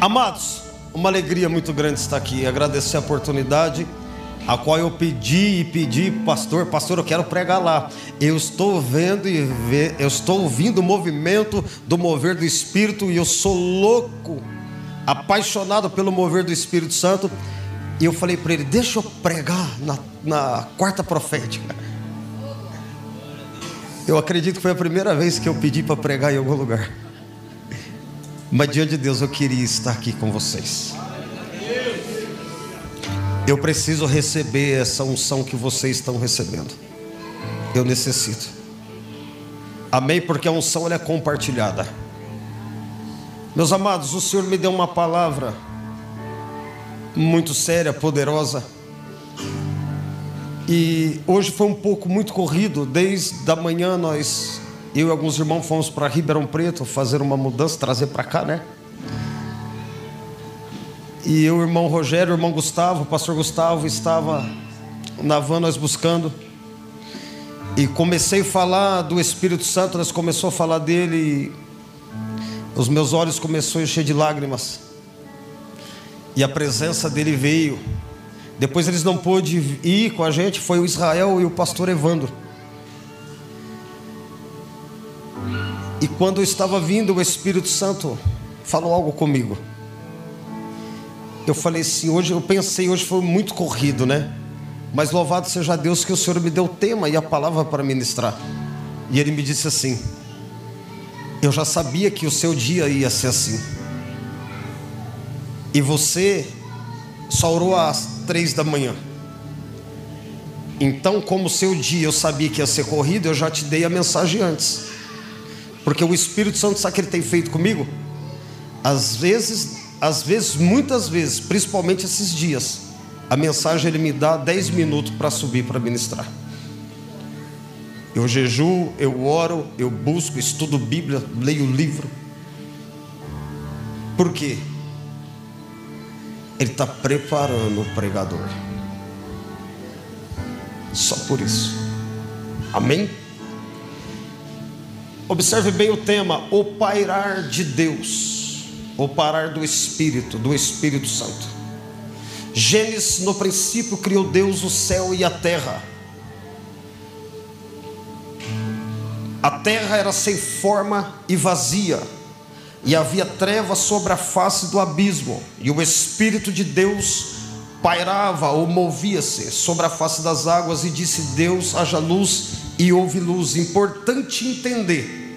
Amados, uma alegria muito grande estar aqui. Agradecer a oportunidade, a qual eu pedi e pedi, pastor, pastor, eu quero pregar lá. Eu estou vendo e eu estou ouvindo o movimento do mover do Espírito e eu sou louco, apaixonado pelo mover do Espírito Santo. E eu falei para ele: deixa eu pregar na, na quarta profética. Eu acredito que foi a primeira vez que eu pedi para pregar em algum lugar. Mas diante de Deus eu queria estar aqui com vocês. Eu preciso receber essa unção que vocês estão recebendo. Eu necessito. Amém? Porque a unção é compartilhada. Meus amados, o Senhor me deu uma palavra muito séria, poderosa. E hoje foi um pouco muito corrido, desde a manhã nós eu e alguns irmãos fomos para Ribeirão Preto fazer uma mudança, trazer para cá, né? E eu, o irmão Rogério, o irmão Gustavo, o pastor Gustavo estava na van nós buscando. E comecei a falar do Espírito Santo, nós começou a falar dele. os meus olhos começaram a encher de lágrimas. E a presença dele veio. Depois eles não pôde ir com a gente, foi o Israel e o pastor Evandro. E quando eu estava vindo, o Espírito Santo falou algo comigo. Eu falei assim, hoje eu pensei, hoje foi muito corrido, né? Mas louvado seja Deus que o Senhor me deu o tema e a palavra para ministrar. E ele me disse assim: Eu já sabia que o seu dia ia ser assim. E você só orou às três da manhã. Então, como o seu dia eu sabia que ia ser corrido, eu já te dei a mensagem antes. Porque o Espírito Santo sabe o que ele tem feito comigo? Às vezes, às vezes, muitas vezes, principalmente esses dias, a mensagem ele me dá 10 minutos para subir para ministrar. Eu jejuo, eu oro, eu busco, estudo Bíblia, leio livro. Por quê? Ele está preparando o pregador. Só por isso. Amém? Observe bem o tema: o pairar de Deus, o parar do Espírito, do Espírito Santo. Gênesis, no princípio, criou Deus o céu e a terra. A terra era sem forma e vazia, e havia trevas sobre a face do abismo, e o Espírito de Deus pairava ou movia-se sobre a face das águas, e disse: Deus, haja luz, e houve luz. Importante entender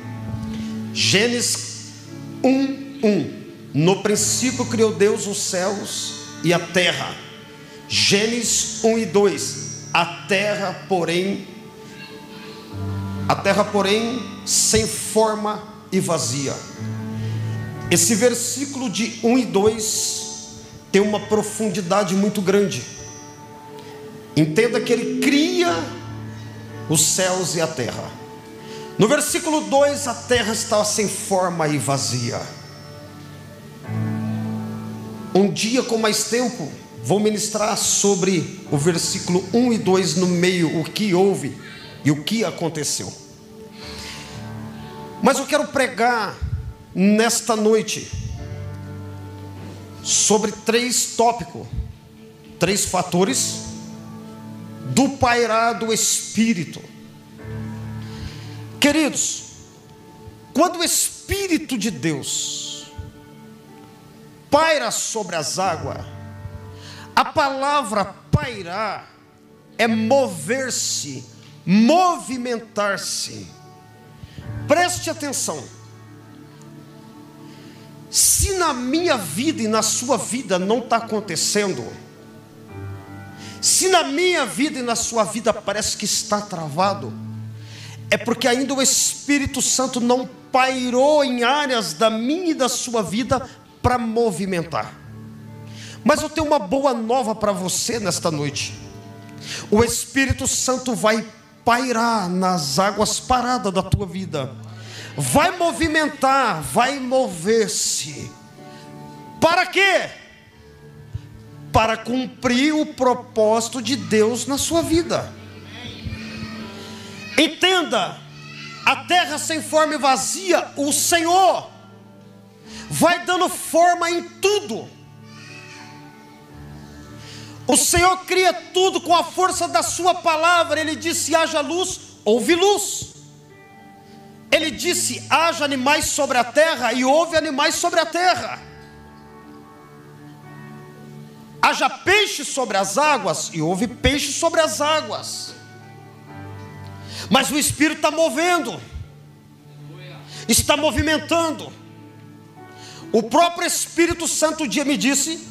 Gênesis 1, 1. No princípio criou Deus os céus e a terra. Gênesis 1 e 2. A terra, porém, a terra, porém, sem forma e vazia. Esse versículo de 1 e 2 tem uma profundidade muito grande. Entenda que ele cria os céus e a terra. No versículo 2, a terra estava sem forma e vazia. Um dia com mais tempo, vou ministrar sobre o versículo 1 e 2 no meio, o que houve e o que aconteceu. Mas eu quero pregar nesta noite sobre três tópicos, três fatores do pairado espírito Queridos, quando o Espírito de Deus paira sobre as águas, a palavra pairar é mover-se, movimentar-se. Preste atenção. Se na minha vida e na sua vida não está acontecendo, se na minha vida e na sua vida parece que está travado, é porque ainda o Espírito Santo não pairou em áreas da minha e da sua vida para movimentar. Mas eu tenho uma boa nova para você nesta noite. O Espírito Santo vai pairar nas águas paradas da tua vida, vai movimentar, vai mover-se. Para quê? Para cumprir o propósito de Deus na sua vida. Entenda, a terra sem forma e vazia, o Senhor vai dando forma em tudo. O Senhor cria tudo com a força da Sua palavra. Ele disse: haja luz, houve luz. Ele disse: haja animais sobre a terra, e houve animais sobre a terra. Haja peixe sobre as águas, e houve peixe sobre as águas. Mas o Espírito está movendo, está movimentando. O próprio Espírito Santo dia me disse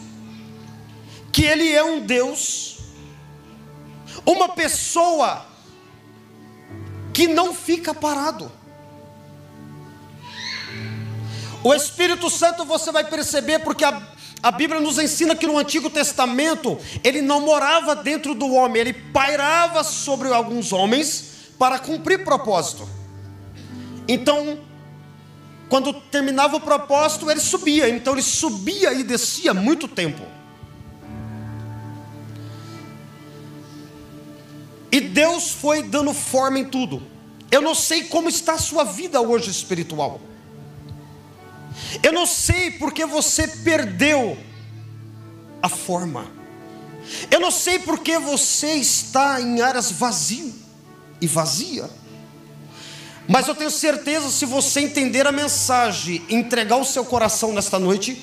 que Ele é um Deus, uma pessoa que não fica parado. O Espírito Santo você vai perceber, porque a, a Bíblia nos ensina que no Antigo Testamento ele não morava dentro do homem, ele pairava sobre alguns homens para cumprir propósito. Então, quando terminava o propósito, ele subia. Então ele subia e descia muito tempo. E Deus foi dando forma em tudo. Eu não sei como está a sua vida hoje espiritual. Eu não sei porque você perdeu a forma. Eu não sei porque você está em áreas vazio e vazia. Mas eu tenho certeza, se você entender a mensagem, entregar o seu coração nesta noite,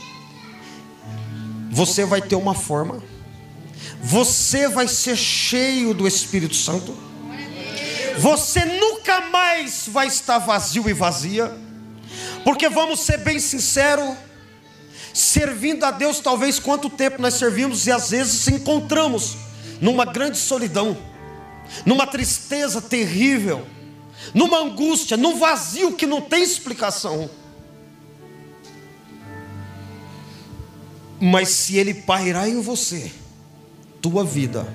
você vai ter uma forma, você vai ser cheio do Espírito Santo, você nunca mais vai estar vazio e vazia, porque vamos ser bem sinceros, servindo a Deus, talvez quanto tempo nós servimos e às vezes se encontramos numa grande solidão, numa tristeza terrível numa angústia, num vazio que não tem explicação. Mas se ele pairar em você, tua vida,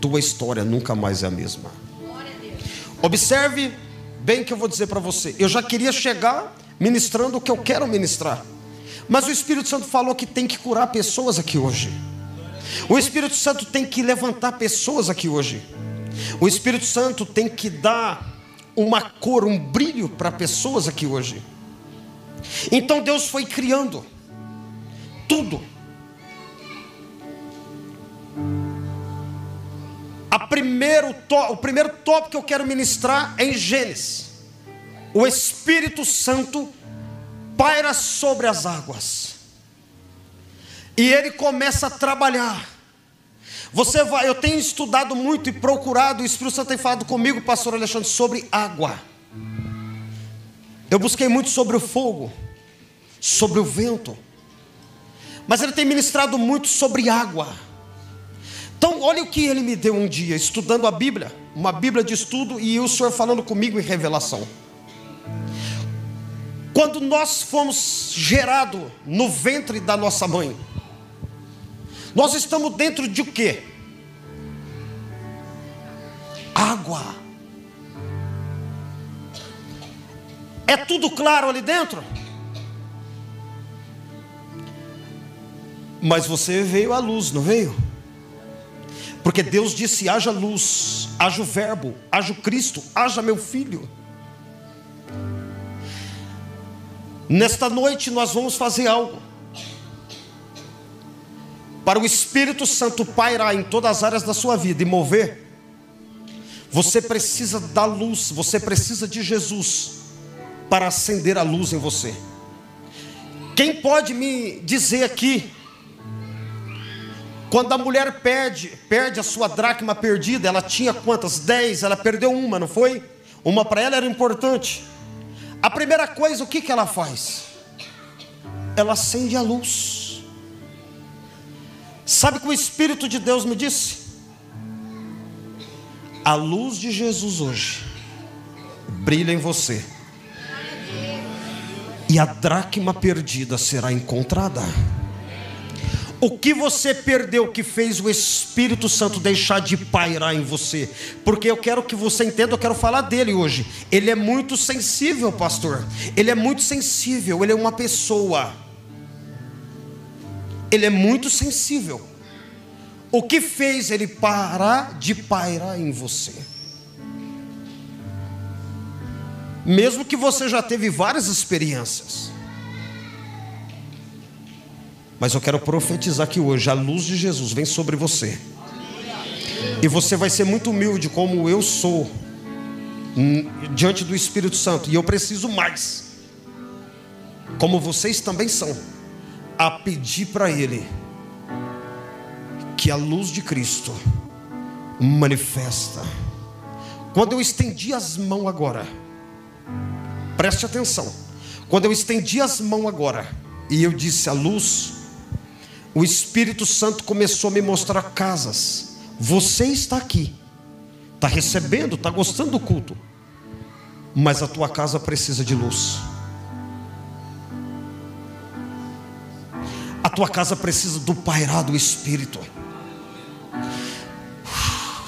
tua história nunca mais é a mesma. Observe bem o que eu vou dizer para você. Eu já queria chegar ministrando o que eu quero ministrar. Mas o Espírito Santo falou que tem que curar pessoas aqui hoje. O Espírito Santo tem que levantar pessoas aqui hoje. O Espírito Santo tem que dar uma cor, um brilho para pessoas aqui hoje. Então Deus foi criando tudo. Primeiro o primeiro tópico que eu quero ministrar é em Gênesis. O Espírito Santo paira sobre as águas. E ele começa a trabalhar. Você vai, eu tenho estudado muito e procurado, o Espírito Santo tem falado comigo, pastor Alexandre, sobre água. Eu busquei muito sobre o fogo, sobre o vento. Mas ele tem ministrado muito sobre água. Então, olha o que ele me deu um dia, estudando a Bíblia, uma Bíblia de estudo, e o Senhor falando comigo em revelação. Quando nós fomos gerados no ventre da nossa mãe, nós estamos dentro de o quê? Água. É tudo claro ali dentro? Mas você veio à luz, não veio? Porque Deus disse: haja luz, haja o Verbo, haja o Cristo, haja meu filho. Nesta noite nós vamos fazer algo para o Espírito Santo pairar em todas as áreas da sua vida e mover, você precisa da luz, você precisa de Jesus para acender a luz em você. Quem pode me dizer aqui, quando a mulher perde, perde a sua dracma perdida, ela tinha quantas? Dez, ela perdeu uma, não foi? Uma para ela era importante. A primeira coisa, o que, que ela faz? Ela acende a luz. Sabe o que o Espírito de Deus me disse? A luz de Jesus hoje brilha em você, e a dracma perdida será encontrada. O que você perdeu que fez o Espírito Santo deixar de pairar em você? Porque eu quero que você entenda, eu quero falar dele hoje. Ele é muito sensível, pastor. Ele é muito sensível, ele é uma pessoa ele é muito sensível. O que fez ele parar de pairar em você? Mesmo que você já teve várias experiências. Mas eu quero profetizar que hoje a luz de Jesus vem sobre você. E você vai ser muito humilde, como eu sou, hum, diante do Espírito Santo. E eu preciso mais, como vocês também são, a pedir para Ele que a luz de Cristo manifesta. Quando eu estendi as mãos agora, preste atenção. Quando eu estendi as mãos agora, e eu disse a luz, o Espírito Santo começou a me mostrar casas. Você está aqui, está recebendo, está gostando do culto, mas a tua casa precisa de luz. A tua casa precisa do pairar do Espírito.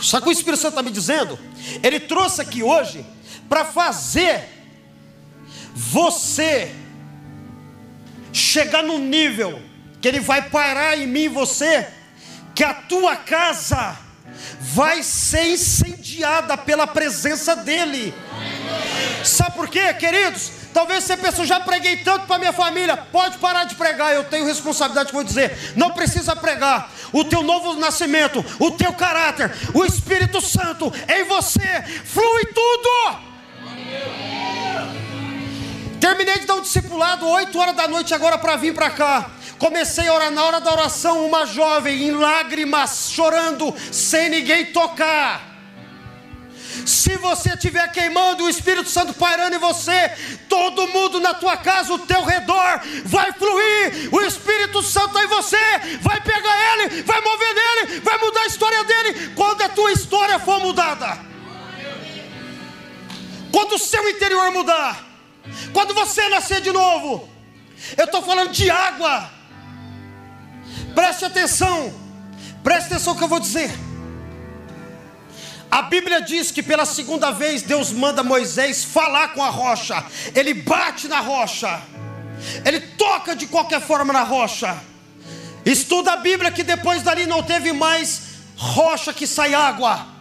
Sabe o que o Espírito Santo está me dizendo? Ele trouxe aqui hoje para fazer você chegar no nível que Ele vai parar em mim e você, que a tua casa vai ser incendiada pela presença dEle. Sabe por quê, queridos? Talvez você pense, já preguei tanto para minha família, pode parar de pregar, eu tenho responsabilidade, vou dizer, não precisa pregar. O teu novo nascimento, o teu caráter, o Espírito Santo em você, flui tudo. Terminei de dar um discipulado 8 horas da noite agora para vir para cá. Comecei a orar na hora da oração, uma jovem em lágrimas, chorando, sem ninguém tocar. Se você estiver queimando o Espírito Santo pairando em você, todo mundo na tua casa, o teu redor, vai fluir. O Espírito Santo em você, vai pegar ele, vai mover nele, vai mudar a história dele. Quando a tua história for mudada, quando o seu interior mudar, quando você nascer de novo, eu estou falando de água. Preste atenção, preste atenção no que eu vou dizer. A Bíblia diz que pela segunda vez Deus manda Moisés falar com a rocha. Ele bate na rocha. Ele toca de qualquer forma na rocha. Estuda a Bíblia que depois dali não teve mais rocha que sai água.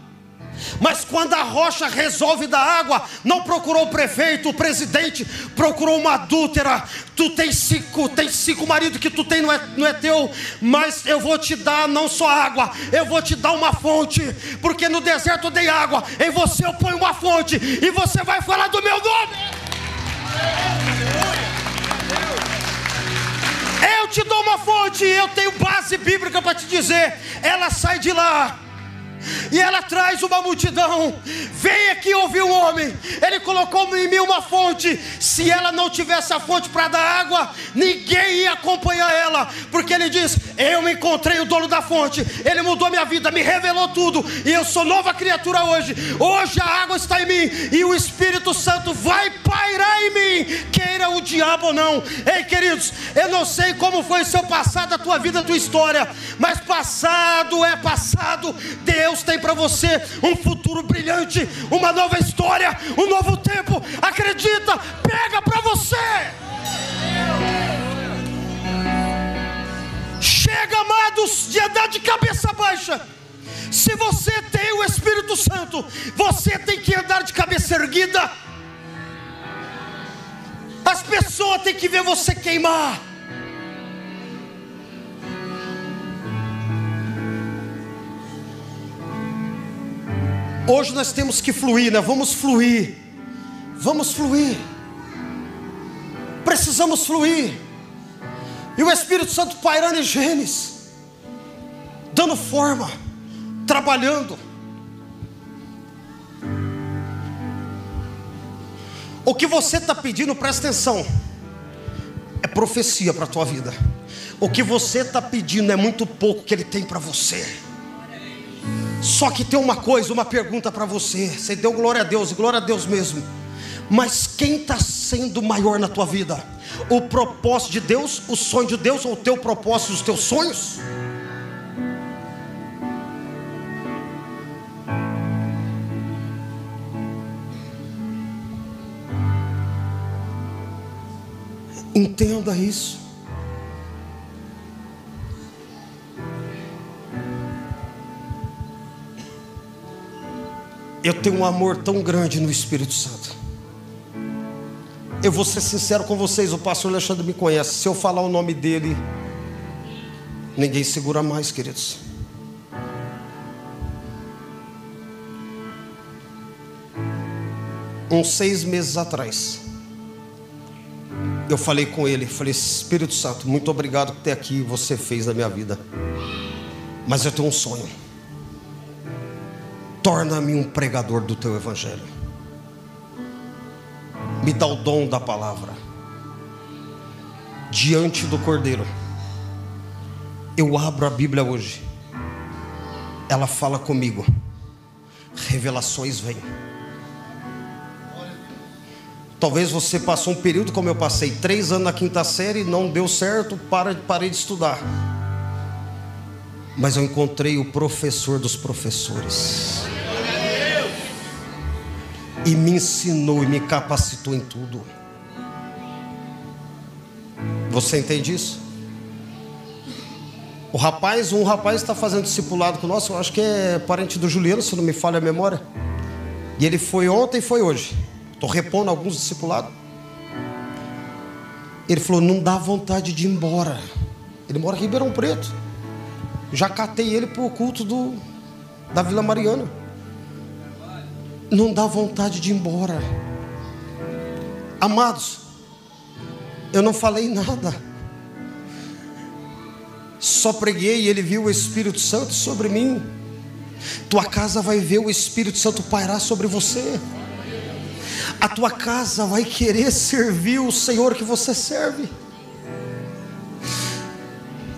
Mas quando a rocha resolve dar água, não procurou o prefeito, o presidente, procurou uma adúltera. Tu tem cinco, tem cinco maridos que tu tem, não é, não é teu, mas eu vou te dar não só água, eu vou te dar uma fonte, porque no deserto eu dei água, em você eu ponho uma fonte, e você vai falar do meu nome. Eu te dou uma fonte, eu tenho base bíblica para te dizer, ela sai de lá e ela traz uma multidão. Vem aqui ouvir um homem. Ele colocou em mim uma fonte. Se ela não tivesse a fonte para dar água, ninguém ia acompanhar ela, porque ele diz: Eu encontrei o dono da fonte. Ele mudou minha vida, me revelou tudo, e eu sou nova criatura hoje. Hoje a água está em mim e o Espírito Santo vai pairar em mim, queira o diabo ou não. Ei, queridos, eu não sei como foi o seu passado, a tua vida, a tua história, mas passado é passado. Deus Deus tem para você um futuro brilhante, uma nova história, um novo tempo. Acredita, pega para você. Chega, amados, de andar de cabeça baixa. Se você tem o Espírito Santo, você tem que andar de cabeça erguida. As pessoas têm que ver você queimar. Hoje nós temos que fluir, né? Vamos fluir. Vamos fluir. Precisamos fluir. E o Espírito Santo pairando em genes, dando forma, trabalhando. O que você está pedindo, presta atenção, é profecia para a tua vida. O que você está pedindo é muito pouco que Ele tem para você. Só que tem uma coisa, uma pergunta para você. Você deu glória a Deus, glória a Deus mesmo. Mas quem está sendo maior na tua vida? O propósito de Deus, o sonho de Deus ou o teu propósito, os teus sonhos? Entenda isso. Eu tenho um amor tão grande no Espírito Santo. Eu vou ser sincero com vocês, o pastor Alexandre me conhece. Se eu falar o nome dele, Ninguém segura mais, queridos. Uns seis meses atrás, eu falei com ele, falei, Espírito Santo, muito obrigado por ter aqui você fez na minha vida. Mas eu tenho um sonho. Torna-me um pregador do teu evangelho. Me dá o dom da palavra. Diante do Cordeiro. Eu abro a Bíblia hoje. Ela fala comigo. Revelações vêm. Talvez você passou um período como eu passei, três anos na quinta série, não deu certo, para, parei de estudar. Mas eu encontrei o professor dos professores. E me ensinou e me capacitou em tudo. Você entende isso? O rapaz, um rapaz está fazendo discipulado com nós, eu acho que é parente do Juliano, se não me falha a memória. E ele foi ontem e foi hoje. Estou repondo alguns discipulados. Ele falou: não dá vontade de ir embora. Ele mora em Ribeirão Preto. Já catei ele para o culto do, da Vila Mariana. Não dá vontade de ir embora. Amados, eu não falei nada. Só preguei e ele viu o Espírito Santo sobre mim. Tua casa vai ver o Espírito Santo pairar sobre você a tua casa vai querer servir o Senhor que você serve.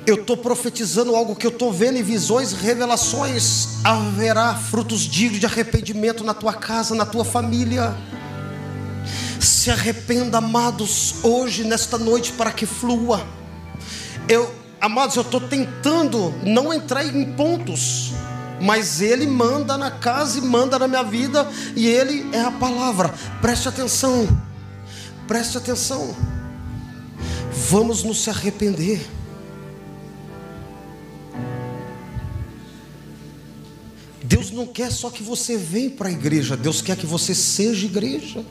Eu estou profetizando algo que eu estou vendo em visões, revelações. Haverá frutos dignos de arrependimento na tua casa, na tua família. Se arrependa, amados, hoje, nesta noite, para que flua. Eu, amados, eu estou tentando não entrar em pontos mas Ele manda na casa e manda na minha vida, e Ele é a palavra. Preste atenção, preste atenção. Vamos nos arrepender. Deus não quer só que você venha para a igreja, Deus quer que você seja igreja.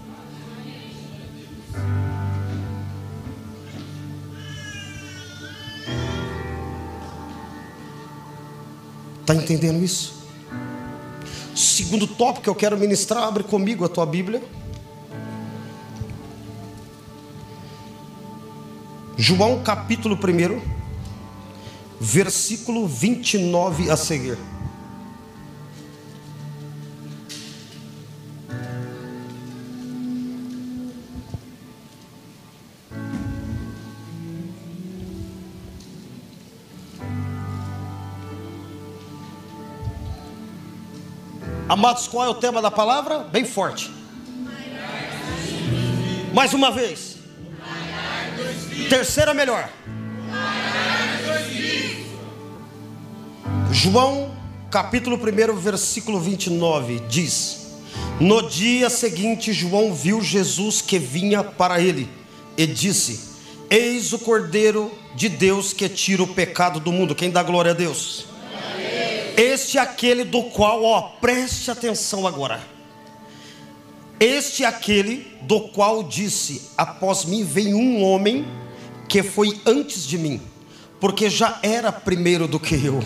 Está entendendo isso? Segundo tópico que eu quero ministrar, abre comigo a tua Bíblia. João capítulo 1, versículo 29 a seguir. Amados, qual é o tema da palavra? Bem forte. Mais uma vez. Terceira melhor. João, capítulo 1, versículo 29 diz: No dia seguinte, João viu Jesus que vinha para ele e disse: Eis o Cordeiro de Deus que tira o pecado do mundo. Quem dá glória a Deus? Este é aquele do qual, ó, preste atenção agora. Este é aquele do qual disse: Após mim vem um homem que foi antes de mim, porque já era primeiro do que eu.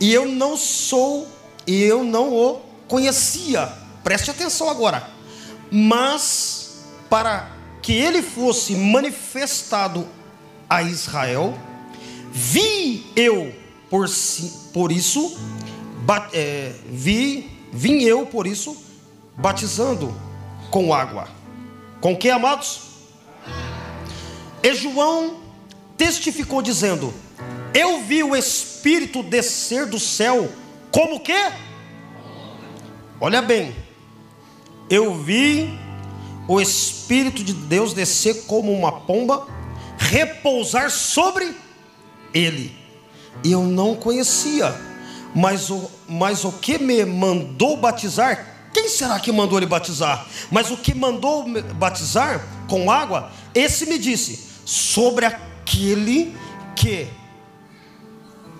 E eu não sou, e eu não o conhecia. Preste atenção agora. Mas para que ele fosse manifestado a Israel, vi eu por, por isso, é, vi, vim eu por isso, batizando com água. Com que, amados? E João testificou dizendo: Eu vi o Espírito descer do céu, como que? Olha bem, eu vi o Espírito de Deus descer como uma pomba, repousar sobre ele eu não conhecia. Mas o, mas o que me mandou batizar, quem será que mandou ele batizar? Mas o que mandou batizar com água, esse me disse: sobre aquele que,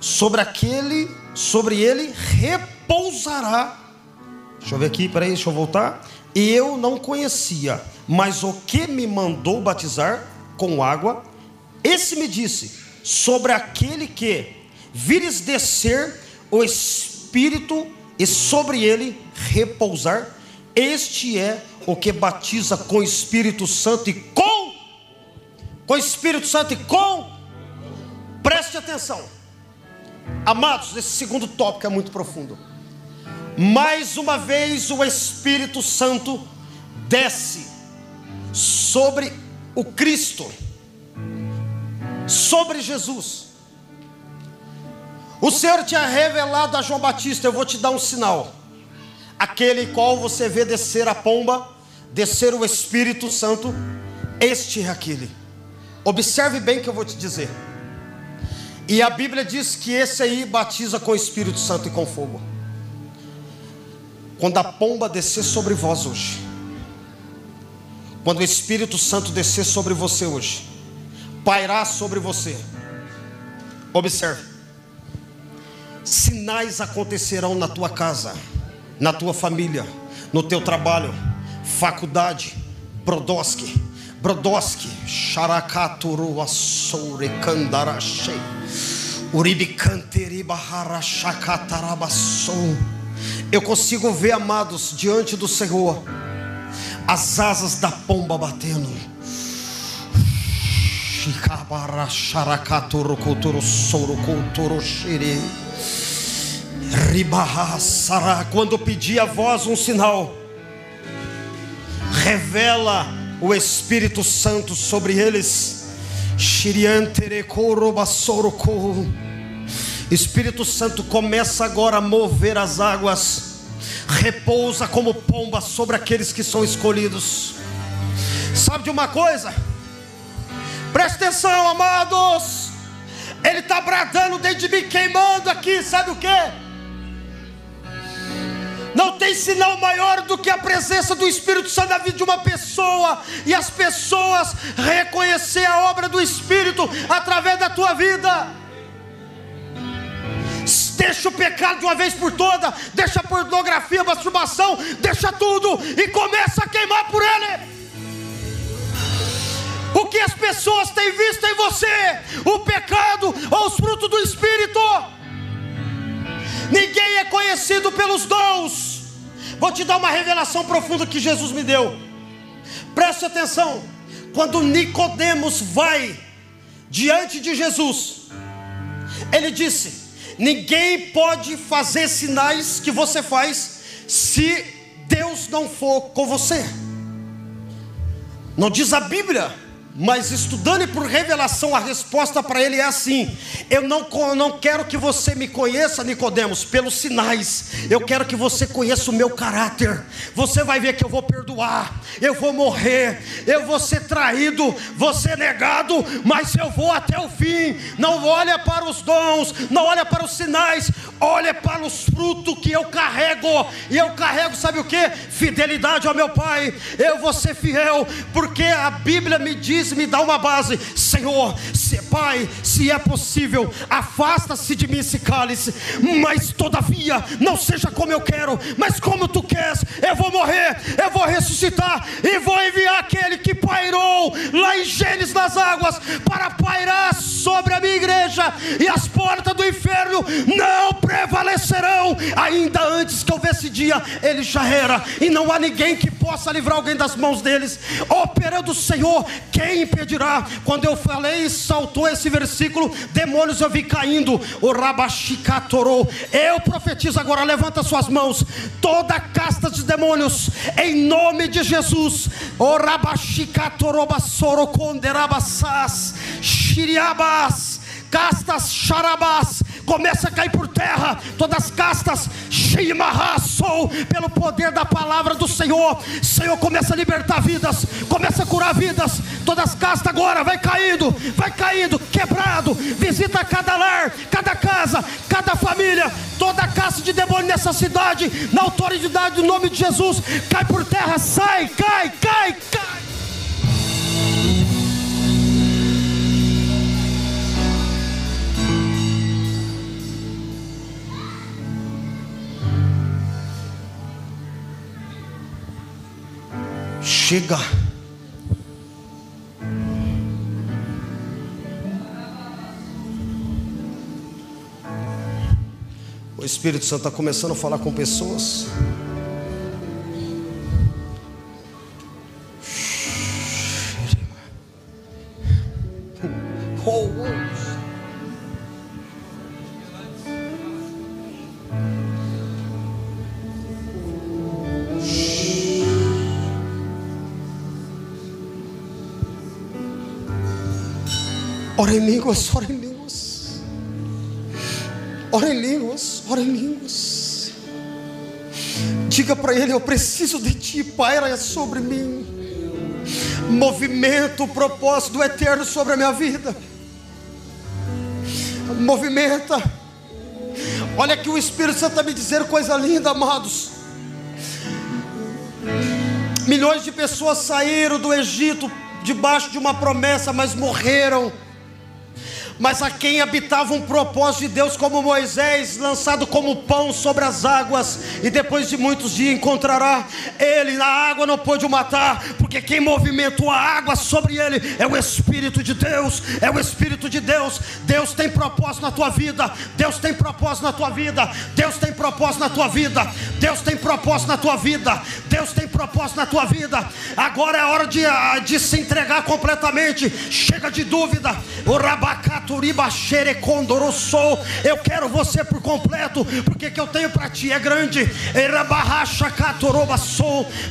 sobre aquele, sobre ele repousará. Deixa eu ver aqui, peraí, deixa eu voltar. Eu não conhecia, mas o que me mandou batizar com água, esse me disse: sobre aquele que vires descer o Espírito e sobre ele repousar. Este é o que batiza com o Espírito Santo e com com o Espírito Santo e com preste atenção. Amados, esse segundo tópico é muito profundo. Mais uma vez o Espírito Santo desce sobre o Cristo, sobre Jesus. O Senhor tinha revelado a João Batista: Eu vou te dar um sinal. Aquele qual você vê descer a pomba, descer o Espírito Santo, este é aquele. Observe bem o que eu vou te dizer. E a Bíblia diz que esse aí batiza com o Espírito Santo e com fogo. Quando a pomba descer sobre vós hoje, quando o Espírito Santo descer sobre você hoje, pairar sobre você, observe, sinais acontecerão na tua casa, na tua família, no teu trabalho, faculdade, Brodowski, Brodowski, Sharakaturu Assoure Kandarashei, Uribikanteriba Harashakatarabasou. Eu consigo ver, amados, diante do Senhor, as asas da pomba batendo. Quando pedir a voz um sinal, revela o Espírito Santo sobre eles. Espírito Santo começa agora a mover as águas, repousa como pomba sobre aqueles que são escolhidos. Sabe de uma coisa? Preste atenção, amados. Ele está bradando dentro de mim, queimando aqui, sabe o que? Não tem sinal maior do que a presença do Espírito Santo na vida de uma pessoa e as pessoas reconhecer a obra do Espírito através da tua vida. Deixa o pecado de uma vez por toda, deixa a pornografia, a masturbação, deixa tudo e começa a queimar por ele. O que as pessoas têm visto em você, o pecado ou os frutos do Espírito. Ninguém é conhecido pelos dons. Vou te dar uma revelação profunda que Jesus me deu. Preste atenção. Quando Nicodemos vai diante de Jesus, ele disse: Ninguém pode fazer sinais que você faz se Deus não for com você. Não diz a Bíblia mas estudando e por revelação, a resposta para ele é assim: Eu não, não quero que você me conheça, Nicodemos, pelos sinais. Eu quero que você conheça o meu caráter. Você vai ver que eu vou perdoar, eu vou morrer, eu vou ser traído, vou ser negado, mas eu vou até o fim. Não olha para os dons, não olha para os sinais, olha para os frutos que eu carrego. E eu carrego, sabe o que? Fidelidade ao meu Pai. Eu vou ser fiel, porque a Bíblia me diz diz, me dá uma base, Senhor, se, Pai, se é possível, afasta-se de mim esse cálice, mas todavia, não seja como eu quero, mas como tu queres, eu vou morrer, eu vou ressuscitar, e vou enviar aquele que pairou lá em Gênesis nas águas, para pairar sobre a minha igreja, e as portas do inferno não prevalecerão, ainda antes que houvesse dia, ele já era, e não há ninguém que possa livrar alguém das mãos deles, operando o Senhor, quem impedirá? Quando eu falei, saltou esse versículo, demônios eu vi caindo, o. Eu profetizo agora, levanta suas mãos, toda casta de demônios, em nome de Jesus, o Konderabassas, Shiriabas castas charabás, começa a cair por terra, todas as castas, shimarraçou, pelo poder da palavra do Senhor, Senhor começa a libertar vidas, começa a curar vidas, todas as castas agora, vai caindo, vai caindo, quebrado, visita cada lar, cada casa, cada família, toda a casa de demônio nessa cidade, na autoridade do nome de Jesus, cai por terra, sai, cai, cai, cai. chega. O Espírito Santo está começando a falar com pessoas. Ora em línguas, ora em línguas. Ora em línguas, ora em línguas. Diga para ele: Eu preciso de ti, paira sobre mim. Movimento o propósito do eterno sobre a minha vida. Movimenta. Olha que o Espírito Santo está me dizendo coisa linda, amados. Milhões de pessoas saíram do Egito debaixo de uma promessa, mas morreram mas a quem habitava um propósito de Deus, como Moisés, lançado como pão sobre as águas, e depois de muitos dias encontrará ele. Na água não pôde o matar, porque quem movimentou a água sobre ele é o Espírito de Deus. É o Espírito de Deus. Deus tem propósito na tua vida. Deus tem propósito na tua vida. Deus tem propósito na tua vida. Deus tem propósito na tua vida. Deus tem propósito na tua vida. Agora é hora de, ah, de se entregar completamente. Chega de dúvida. O rabacato eu quero você por completo, porque que eu tenho para ti é grande.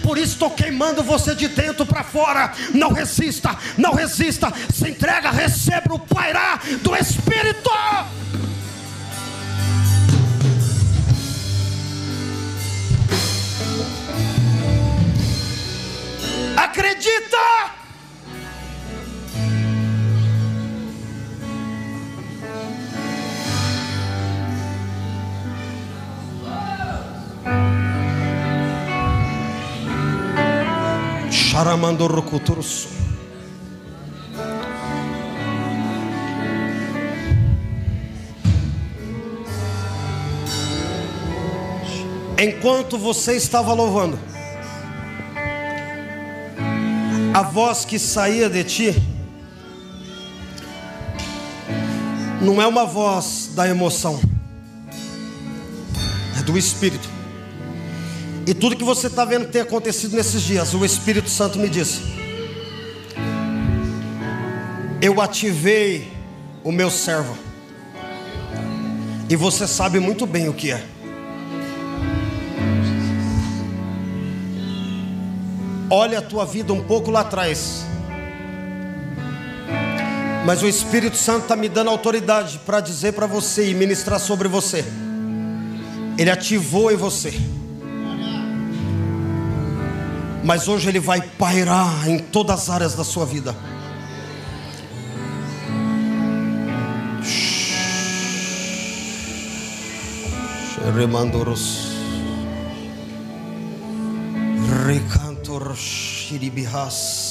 Por isso estou queimando você de dentro para fora. Não resista, não resista. Se entrega, receba o pairá do Espírito. Acredita! Enquanto você estava louvando, a voz que saía de ti não é uma voz da emoção, é do Espírito. E tudo que você está vendo ter acontecido nesses dias, o Espírito Santo me disse. Eu ativei o meu servo. E você sabe muito bem o que é. Olha a tua vida um pouco lá atrás. Mas o Espírito Santo está me dando autoridade para dizer para você e ministrar sobre você. Ele ativou em você mas hoje ele vai pairar em todas as áreas da sua vida. Remandoros Recantor Shiribihas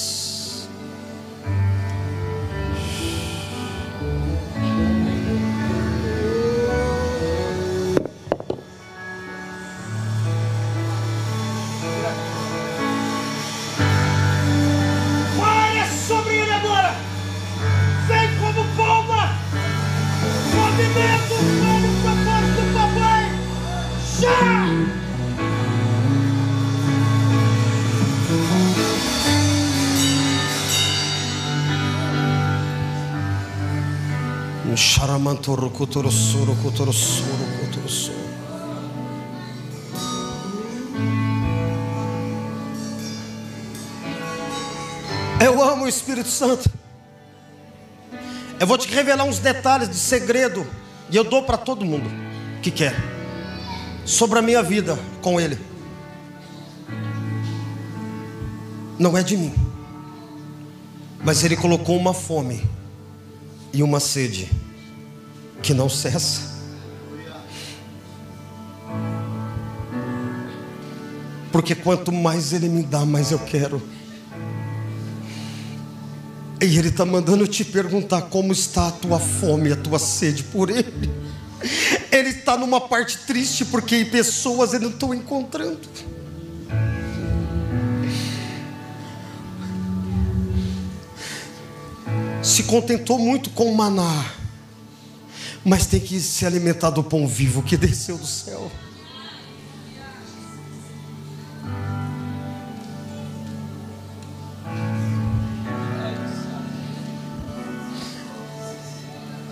Eu amo o Espírito Santo. Eu vou te revelar uns detalhes de segredo. E eu dou para todo mundo que quer. Sobre a minha vida com Ele. Não é de mim. Mas Ele colocou uma fome e uma sede que não cessa. Porque quanto mais Ele me dá, mais eu quero. E Ele está mandando te perguntar como está a tua fome, a tua sede por Ele. Ele está numa parte triste porque pessoas Ele não estão encontrando. Se contentou muito com o maná mas tem que se alimentar do pão vivo que desceu do céu.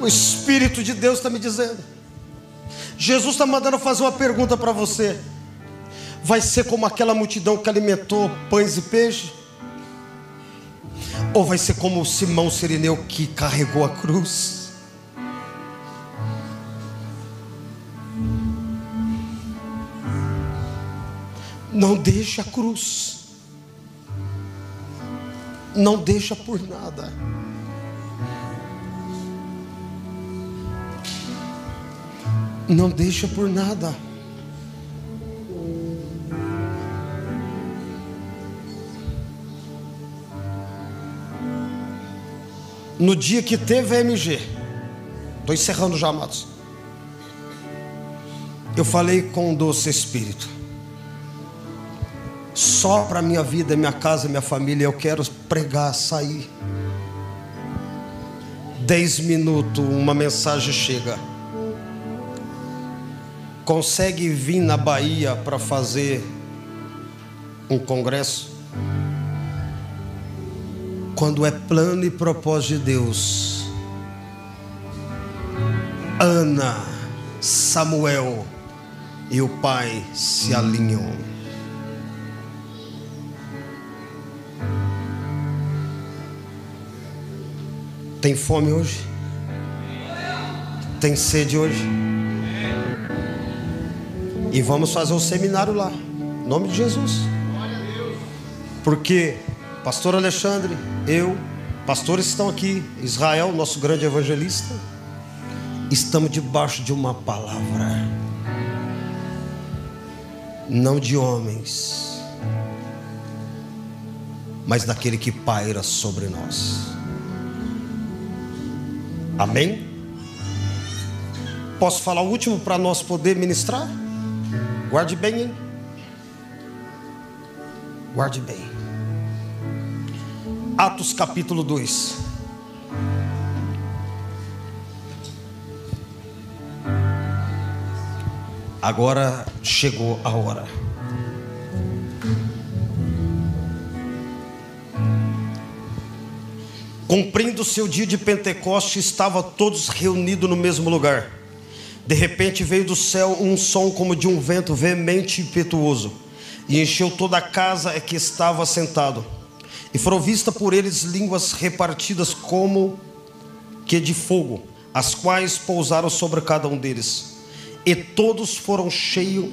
O Espírito de Deus está me dizendo. Jesus está mandando fazer uma pergunta para você. Vai ser como aquela multidão que alimentou pães e peixe? Ou vai ser como Simão Sirineu que carregou a cruz? Não deixa a cruz. Não deixa por nada. Não deixa por nada. No dia que teve a MG, estou encerrando já, amados. Eu falei com o doce Espírito. Só para minha vida, minha casa, minha família, eu quero pregar, sair. Dez minutos, uma mensagem chega consegue vir na Bahia para fazer um congresso? Quando é plano e propósito de Deus, Ana, Samuel e o pai se alinham. Tem fome hoje? Tem sede hoje? E vamos fazer um seminário lá. Em nome de Jesus. Porque pastor Alexandre, eu, pastores estão aqui, Israel, nosso grande evangelista, estamos debaixo de uma palavra. Não de homens, mas daquele que paira sobre nós. Amém? Posso falar o último para nós poder ministrar? Guarde bem, hein? Guarde bem. Atos capítulo 2. Agora chegou a hora. Cumprindo seu dia de Pentecoste, estavam todos reunidos no mesmo lugar. De repente veio do céu um som como de um vento veemente e impetuoso, e encheu toda a casa que estava sentado. E foram vistas por eles línguas repartidas como que de fogo, as quais pousaram sobre cada um deles. E todos foram cheios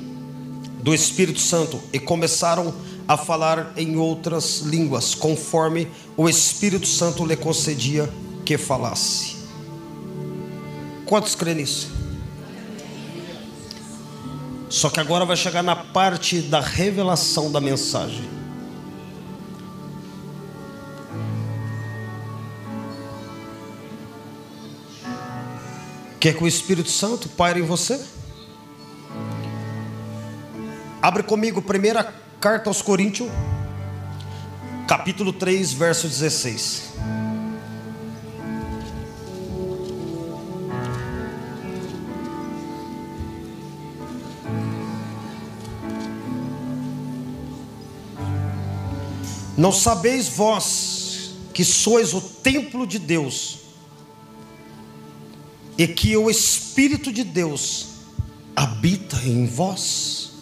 do Espírito Santo e começaram a falar em outras línguas, conforme o Espírito Santo lhe concedia que falasse. Quantos creem nisso? Só que agora vai chegar na parte da revelação da mensagem. Quer que o Espírito Santo pare em você? Abre comigo, primeira carta aos Coríntios, capítulo 3, verso 16. Não sabeis vós que sois o templo de Deus e que o Espírito de Deus habita em vós?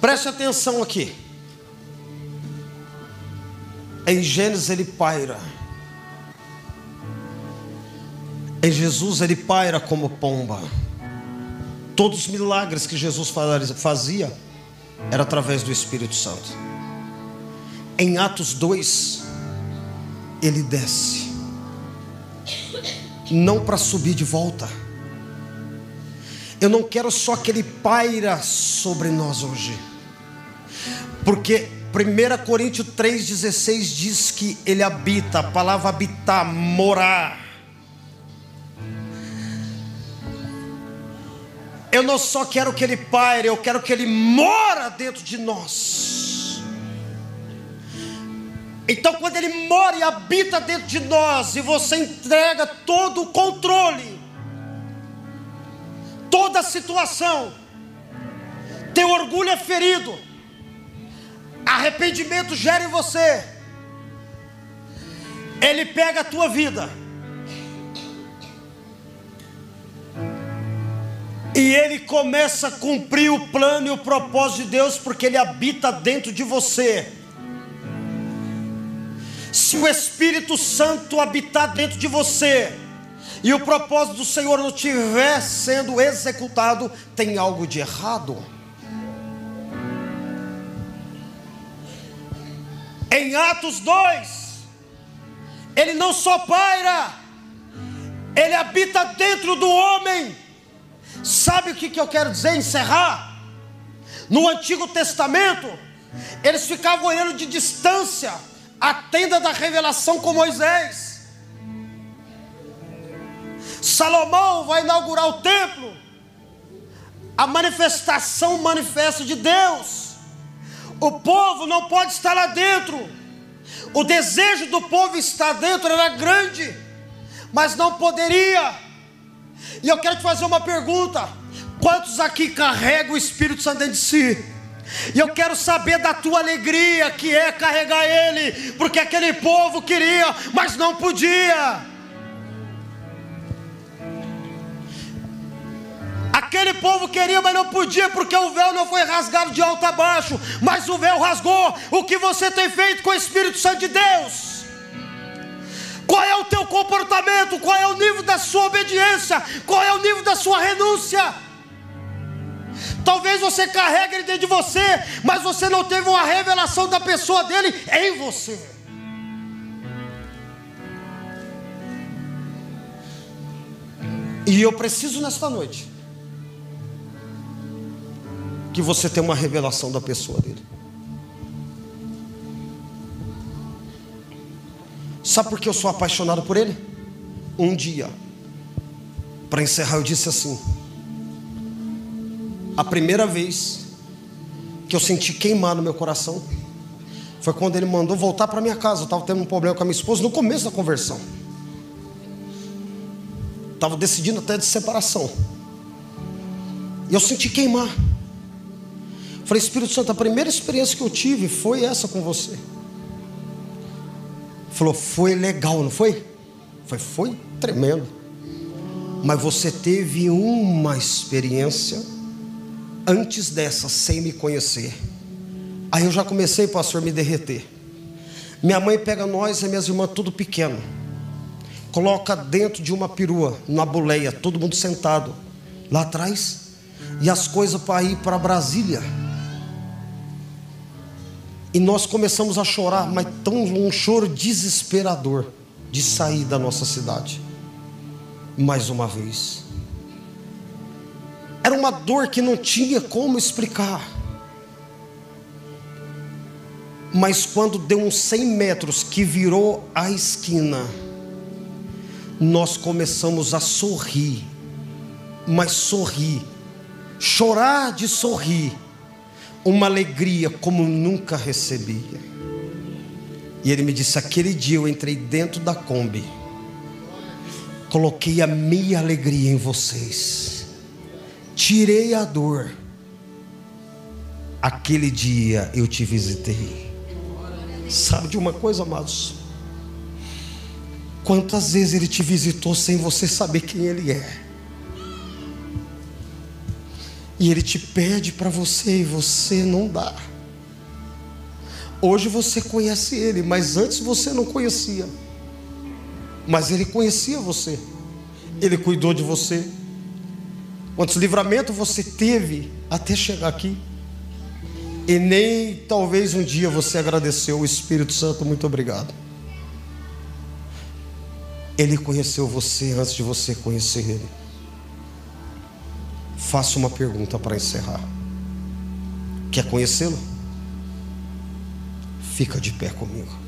Preste atenção aqui. Em Gênesis ele paira. Em Jesus ele paira como pomba. Todos os milagres que Jesus fazia era através do Espírito Santo. Em Atos 2, ele desce, não para subir de volta. Eu não quero só que ele paira sobre nós hoje, porque 1 Coríntios 3,16 diz que ele habita, a palavra habitar, morar. Eu não só quero que Ele paire, eu quero que Ele mora dentro de nós. Então, quando Ele mora e habita dentro de nós, e você entrega todo o controle, toda situação, teu orgulho é ferido, arrependimento gera em você, Ele pega a tua vida, e Ele começa a cumprir o plano e o propósito de Deus, porque Ele habita dentro de você. Se o Espírito Santo habitar dentro de você, e o propósito do Senhor não estiver sendo executado, tem algo de errado. Em Atos 2, ele não só paira, ele habita dentro do homem. Sabe o que, que eu quero dizer? Encerrar. No Antigo Testamento, eles ficavam olhando de distância a tenda da revelação com Moisés. Salomão vai inaugurar o templo, a manifestação manifesta de Deus. O povo não pode estar lá dentro. O desejo do povo estar dentro era grande, mas não poderia. E eu quero te fazer uma pergunta: quantos aqui carregam o Espírito Santo dentro de si? E eu quero saber da tua alegria, que é carregar Ele, porque aquele povo queria, mas não podia. Aquele povo queria, mas não podia, porque o véu não foi rasgado de alto a baixo, mas o véu rasgou. O que você tem feito com o Espírito Santo de Deus? Qual é o teu comportamento? Qual é o nível da sua obediência? Qual é o nível da sua renúncia? Talvez você carregue ele dentro de você, mas você não teve uma revelação da pessoa dele em você. E eu preciso nesta noite que você tenha uma revelação da pessoa dele. Sabe por que eu sou apaixonado por ele? Um dia, para encerrar, eu disse assim: a primeira vez que eu senti queimar no meu coração foi quando ele mandou voltar para minha casa. Eu estava tendo um problema com a minha esposa no começo da conversão. Estava decidindo até de separação. E eu senti queimar. Falei, Espírito Santo, a primeira experiência que eu tive foi essa com você. Falou, foi legal, não foi? Foi, foi tremendo. Mas você teve uma experiência antes dessa, sem me conhecer. Aí eu já comecei, pastor, a me derreter. Minha mãe pega nós e minhas irmãs tudo pequeno. Coloca dentro de uma perua, na boleia, todo mundo sentado lá atrás. E as coisas para ir para Brasília. E nós começamos a chorar, mas tão um choro desesperador de sair da nossa cidade. Mais uma vez. Era uma dor que não tinha como explicar. Mas quando deu uns 100 metros que virou a esquina, nós começamos a sorrir, mas sorrir, chorar de sorrir uma alegria como nunca recebia. E ele me disse: aquele dia eu entrei dentro da Kombi, coloquei a minha alegria em vocês, tirei a dor. Aquele dia eu te visitei. Sabe de uma coisa, amados? Quantas vezes ele te visitou sem você saber quem ele é? E ele te pede para você e você não dá. Hoje você conhece ele, mas antes você não conhecia. Mas ele conhecia você. Ele cuidou de você. Quantos livramento você teve até chegar aqui? E nem talvez um dia você agradeceu o Espírito Santo, muito obrigado. Ele conheceu você antes de você conhecer ele faço uma pergunta para encerrar. Quer conhecê-lo? Fica de pé comigo.